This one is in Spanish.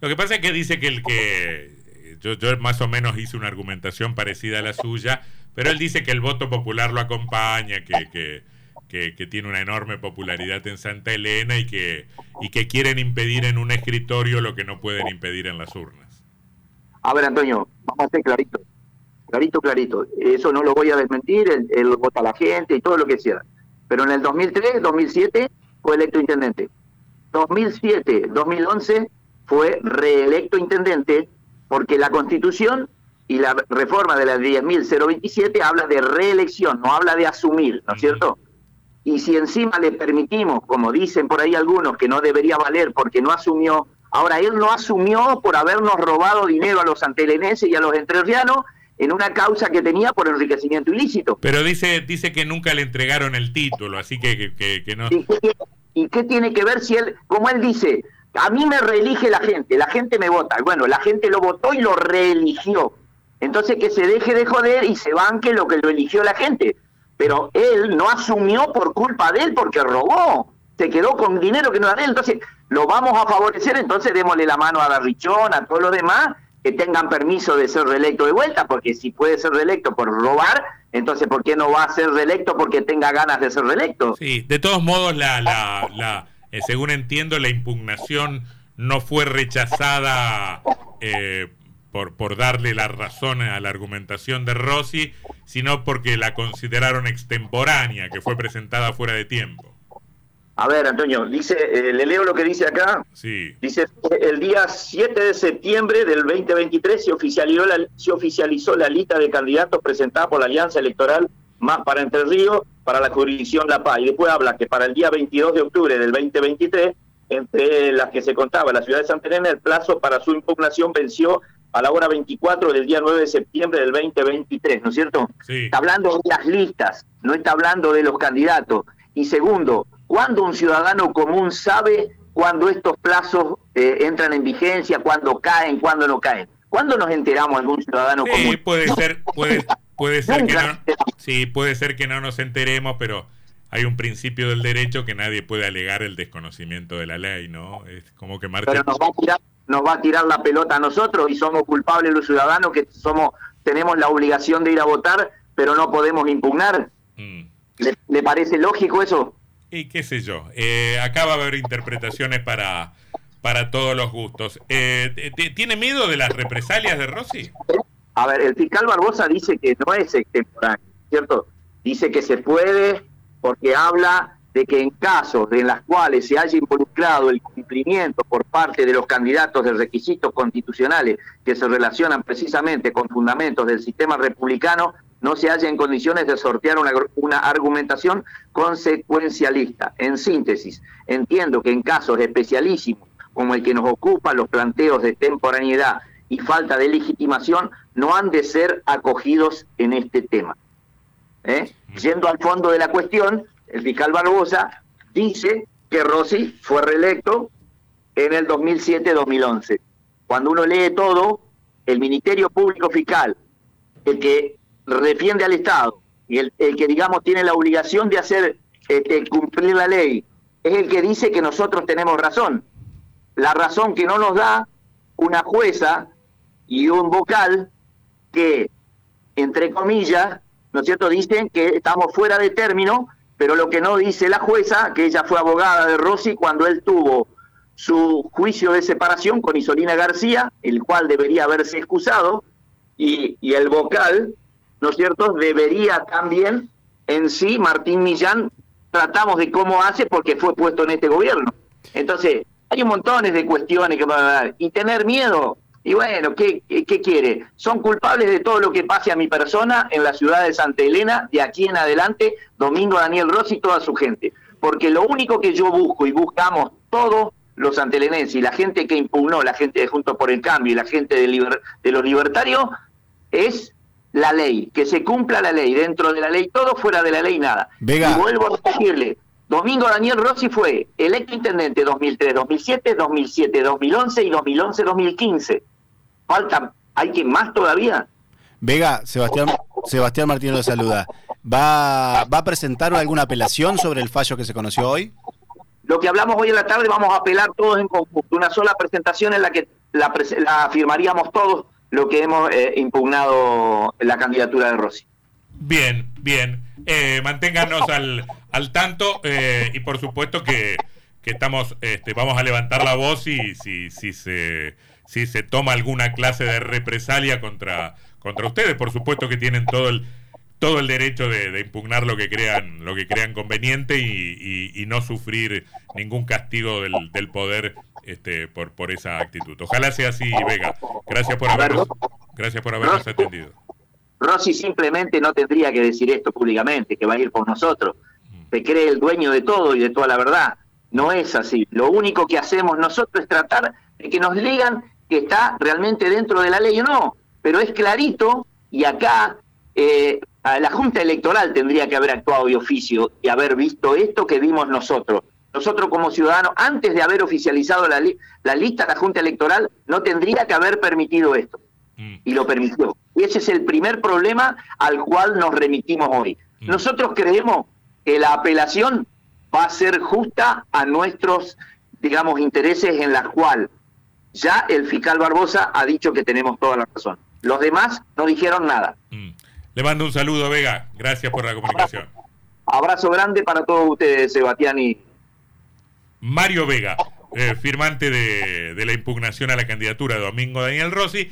Lo que pasa es que dice que el que yo, yo más o menos hice una argumentación parecida a la suya, pero él dice que el voto popular lo acompaña, que, que, que, tiene una enorme popularidad en Santa Elena y que, y que quieren impedir en un escritorio lo que no pueden impedir en las urnas. A ver, Antonio, vamos a ser clarito. Clarito, clarito. Eso no lo voy a desmentir, el, vota la gente y todo lo que sea. Pero en el 2003, 2007 fue electo intendente. 2007, 2011 fue reelecto intendente porque la constitución y la reforma de la 10.027 habla de reelección, no habla de asumir, ¿no es cierto? Y si encima le permitimos, como dicen por ahí algunos, que no debería valer porque no asumió, ahora él no asumió por habernos robado dinero a los antelenenses y a los entrerrianos en una causa que tenía por enriquecimiento ilícito. Pero dice dice que nunca le entregaron el título, así que, que, no... ¿Y qué, tiene que ver si él, como él dice, a mí me reelige la gente, la gente me vota. Bueno, la gente lo votó y lo reeligió. Entonces que se deje de joder y se banque lo que lo eligió la gente. Pero él no asumió por culpa de él porque robó. Se quedó con dinero que no era de él. Entonces lo vamos a favorecer, entonces démosle la mano a Darrichón, a todos los demás, que tengan permiso de ser reelecto de vuelta, porque si puede ser reelecto por robar, entonces ¿por qué no va a ser reelecto porque tenga ganas de ser reelecto? Sí, de todos modos, la, la, la eh, según entiendo, la impugnación no fue rechazada eh, por, por darle la razón a la argumentación de Rossi, sino porque la consideraron extemporánea, que fue presentada fuera de tiempo. A ver, Antonio, dice, eh, le leo lo que dice acá. Sí. Dice, el día 7 de septiembre del 2023 se oficializó la, se oficializó la lista de candidatos presentada por la Alianza Electoral Más para Entre Ríos para la jurisdicción La Paz. Y después habla que para el día 22 de octubre del 2023, entre las que se contaba la ciudad de Santa Elena, el plazo para su impugnación venció a la hora 24 del día 9 de septiembre del 2023, ¿no es cierto? Sí. Está hablando de las listas, no está hablando de los candidatos. Y segundo, ¿Cuándo un ciudadano común sabe cuándo estos plazos eh, entran en vigencia, cuándo caen, cuándo no caen? ¿Cuándo nos enteramos algún ciudadano sí, común? puede ser, puede, puede ser que no, sí, puede ser que no nos enteremos, pero hay un principio del derecho que nadie puede alegar el desconocimiento de la ley, ¿no? Es como que Pero nos va a tirar, nos va a tirar la pelota a nosotros y somos culpables los ciudadanos que somos tenemos la obligación de ir a votar, pero no podemos impugnar. Mm. ¿Le parece lógico eso? y qué sé yo, eh, acá va a haber interpretaciones para, para todos los gustos. Eh, ¿Tiene miedo de las represalias de Rossi? A ver, el fiscal Barbosa dice que no es extemporáneo, ¿cierto? Dice que se puede porque habla de que en casos en los cuales se haya involucrado el cumplimiento por parte de los candidatos de requisitos constitucionales que se relacionan precisamente con fundamentos del sistema republicano, no se haya en condiciones de sortear una, una, argumentación consecuencialista. En síntesis, entiendo que en casos especialísimos como el que nos ocupa, los planteos de temporaneidad y falta de legitimación no han de ser acogidos en este tema. ¿Eh? Yendo al fondo de la cuestión, el fiscal Barbosa dice que Rossi fue reelecto en el 2007-2011. Cuando uno lee todo, el Ministerio Público Fiscal, el que defiende al Estado y el, que, digamos, tiene la obligación de hacer este, cumplir la ley, es el que dice que nosotros tenemos razón. La razón que no nos da una jueza y un vocal que, entre comillas, ¿no es cierto?, dicen que estamos fuera de término, pero lo que no dice la jueza, que ella fue abogada de Rossi cuando él tuvo su juicio de separación con Isolina García, el cual debería haberse excusado, y, y el vocal ¿no es cierto?, debería también en sí, Martín Millán, tratamos de cómo hace porque fue puesto en este gobierno. Entonces, hay un montón de cuestiones que van a dar. Y tener miedo, y bueno, ¿qué, ¿qué, quiere? Son culpables de todo lo que pase a mi persona en la ciudad de Santa Elena, de aquí en adelante, Domingo Daniel Rossi y toda su gente. Porque lo único que yo busco y buscamos todos los santelenenses y la gente que impugnó, la gente de Juntos por el Cambio y la gente de, de los libertarios, es la ley, que se cumpla la ley, dentro de la ley todo, fuera de la ley nada. Y vuelvo a decirle, Domingo Daniel Rossi fue electo intendente 2003, 2007, 2007, 2011 y 2011, 2015. Falta, hay que más todavía. Vega, Sebastián, Sebastián Martínez lo saluda. ¿Va, ¿Va a presentar alguna apelación sobre el fallo que se conoció hoy? lo que hablamos hoy en la tarde vamos a apelar todos en conjunto, una sola presentación en la que la, la firmaríamos todos lo que hemos eh, impugnado la candidatura de Rossi. Bien, bien. Eh, manténganos al, al tanto eh, y por supuesto que, que estamos, este, vamos a levantar la voz y si, si, se, si se toma alguna clase de represalia contra, contra ustedes. Por supuesto que tienen todo el todo el derecho de, impugnar lo que crean lo que crean conveniente y, y, no sufrir ningún castigo del, del poder este, por, por esa actitud. Ojalá sea así, Vega. Gracias por habernos, gracias por habernos atendido. Rossi simplemente no tendría que decir esto públicamente, que va a ir por nosotros. Mm. Se cree el dueño de todo y de toda la verdad. No es así. Lo único que hacemos nosotros es tratar de que nos digan que está realmente dentro de la ley o no. Pero es clarito y acá eh, la Junta Electoral tendría que haber actuado de oficio y haber visto esto que vimos nosotros. Nosotros como ciudadanos, antes de haber oficializado la, la lista, la Junta Electoral no tendría que haber permitido esto. Mm. Y lo permitió. Y ese es el primer problema al cual nos remitimos hoy. Mm. Nosotros creemos que la apelación va a ser justa a nuestros, digamos, intereses en la cual ya el fiscal Barbosa ha dicho que tenemos toda la razón. Los demás no dijeron nada. Mm. Le mando un saludo, Vega. Gracias por la comunicación. Abrazo, grande para todos ustedes, Sebastián y... Mario Vega, eh, firmante de, de la impugnación a la candidatura de Domingo Daniel Rossi.